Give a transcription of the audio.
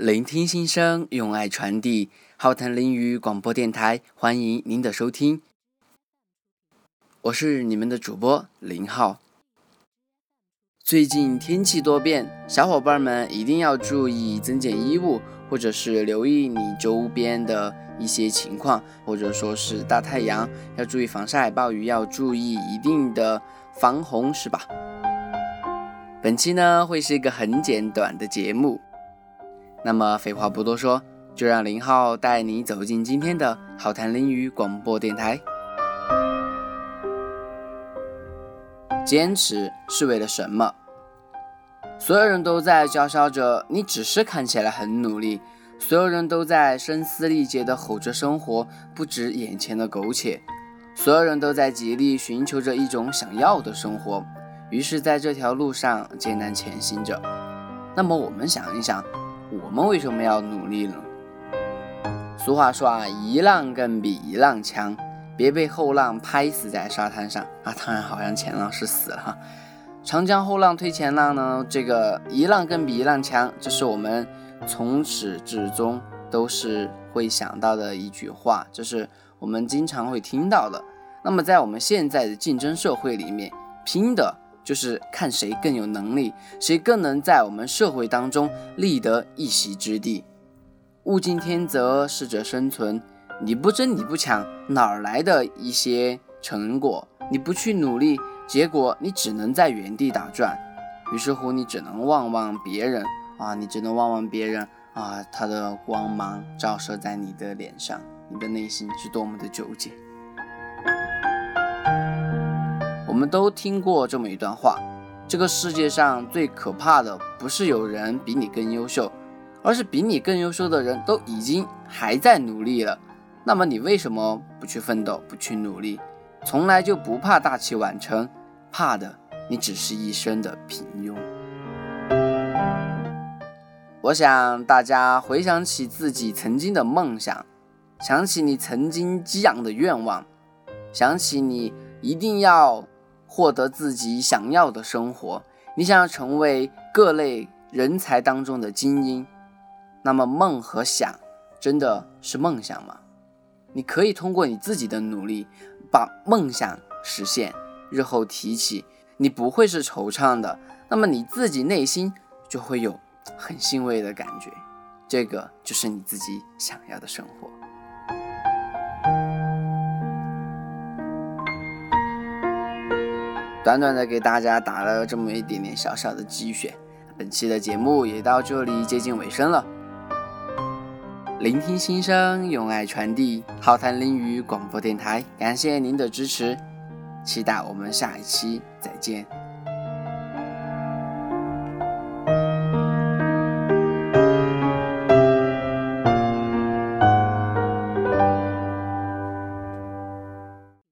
聆听心声，用爱传递。浩腾林语广播电台，欢迎您的收听。我是你们的主播林浩。最近天气多变，小伙伴们一定要注意增减衣物，或者是留意你周边的一些情况，或者说是大太阳要注意防晒，暴雨要注意一定的防洪，是吧？本期呢会是一个很简短的节目，那么废话不多说，就让林浩带你走进今天的好谈林语广播电台。坚持是为了什么？所有人都在叫嚣着，你只是看起来很努力；所有人都在声嘶力竭地吼着生活不止眼前的苟且；所有人都在极力寻求着一种想要的生活。于是，在这条路上艰难前行着。那么，我们想一想，我们为什么要努力呢？俗话说啊，一浪更比一浪强，别被后浪拍死在沙滩上啊！当然，好像前浪是死了哈。长江后浪推前浪呢？这个一浪更比一浪强，这是我们从始至终都是会想到的一句话，这是我们经常会听到的。那么，在我们现在的竞争社会里面，拼的。就是看谁更有能力，谁更能在我们社会当中立得一席之地。物竞天择，适者生存。你不争，你不抢，哪儿来的一些成果？你不去努力，结果你只能在原地打转。于是乎，你只能望望别人啊，你只能望望别人啊，他的光芒照射在你的脸上，你的内心是多么的纠结。我们都听过这么一段话：这个世界上最可怕的不是有人比你更优秀，而是比你更优秀的人都已经还在努力了。那么你为什么不去奋斗，不去努力？从来就不怕大器晚成，怕的你只是一生的平庸。我想大家回想起自己曾经的梦想，想起你曾经激昂的愿望，想起你一定要。获得自己想要的生活，你想要成为各类人才当中的精英，那么梦和想真的是梦想吗？你可以通过你自己的努力把梦想实现，日后提起你不会是惆怅的，那么你自己内心就会有很欣慰的感觉，这个就是你自己想要的生活。短短的给大家打了这么一点点小小的鸡血，本期的节目也到这里接近尾声了。聆听心声，用爱传递，浩谈林语广播电台，感谢您的支持，期待我们下一期再见。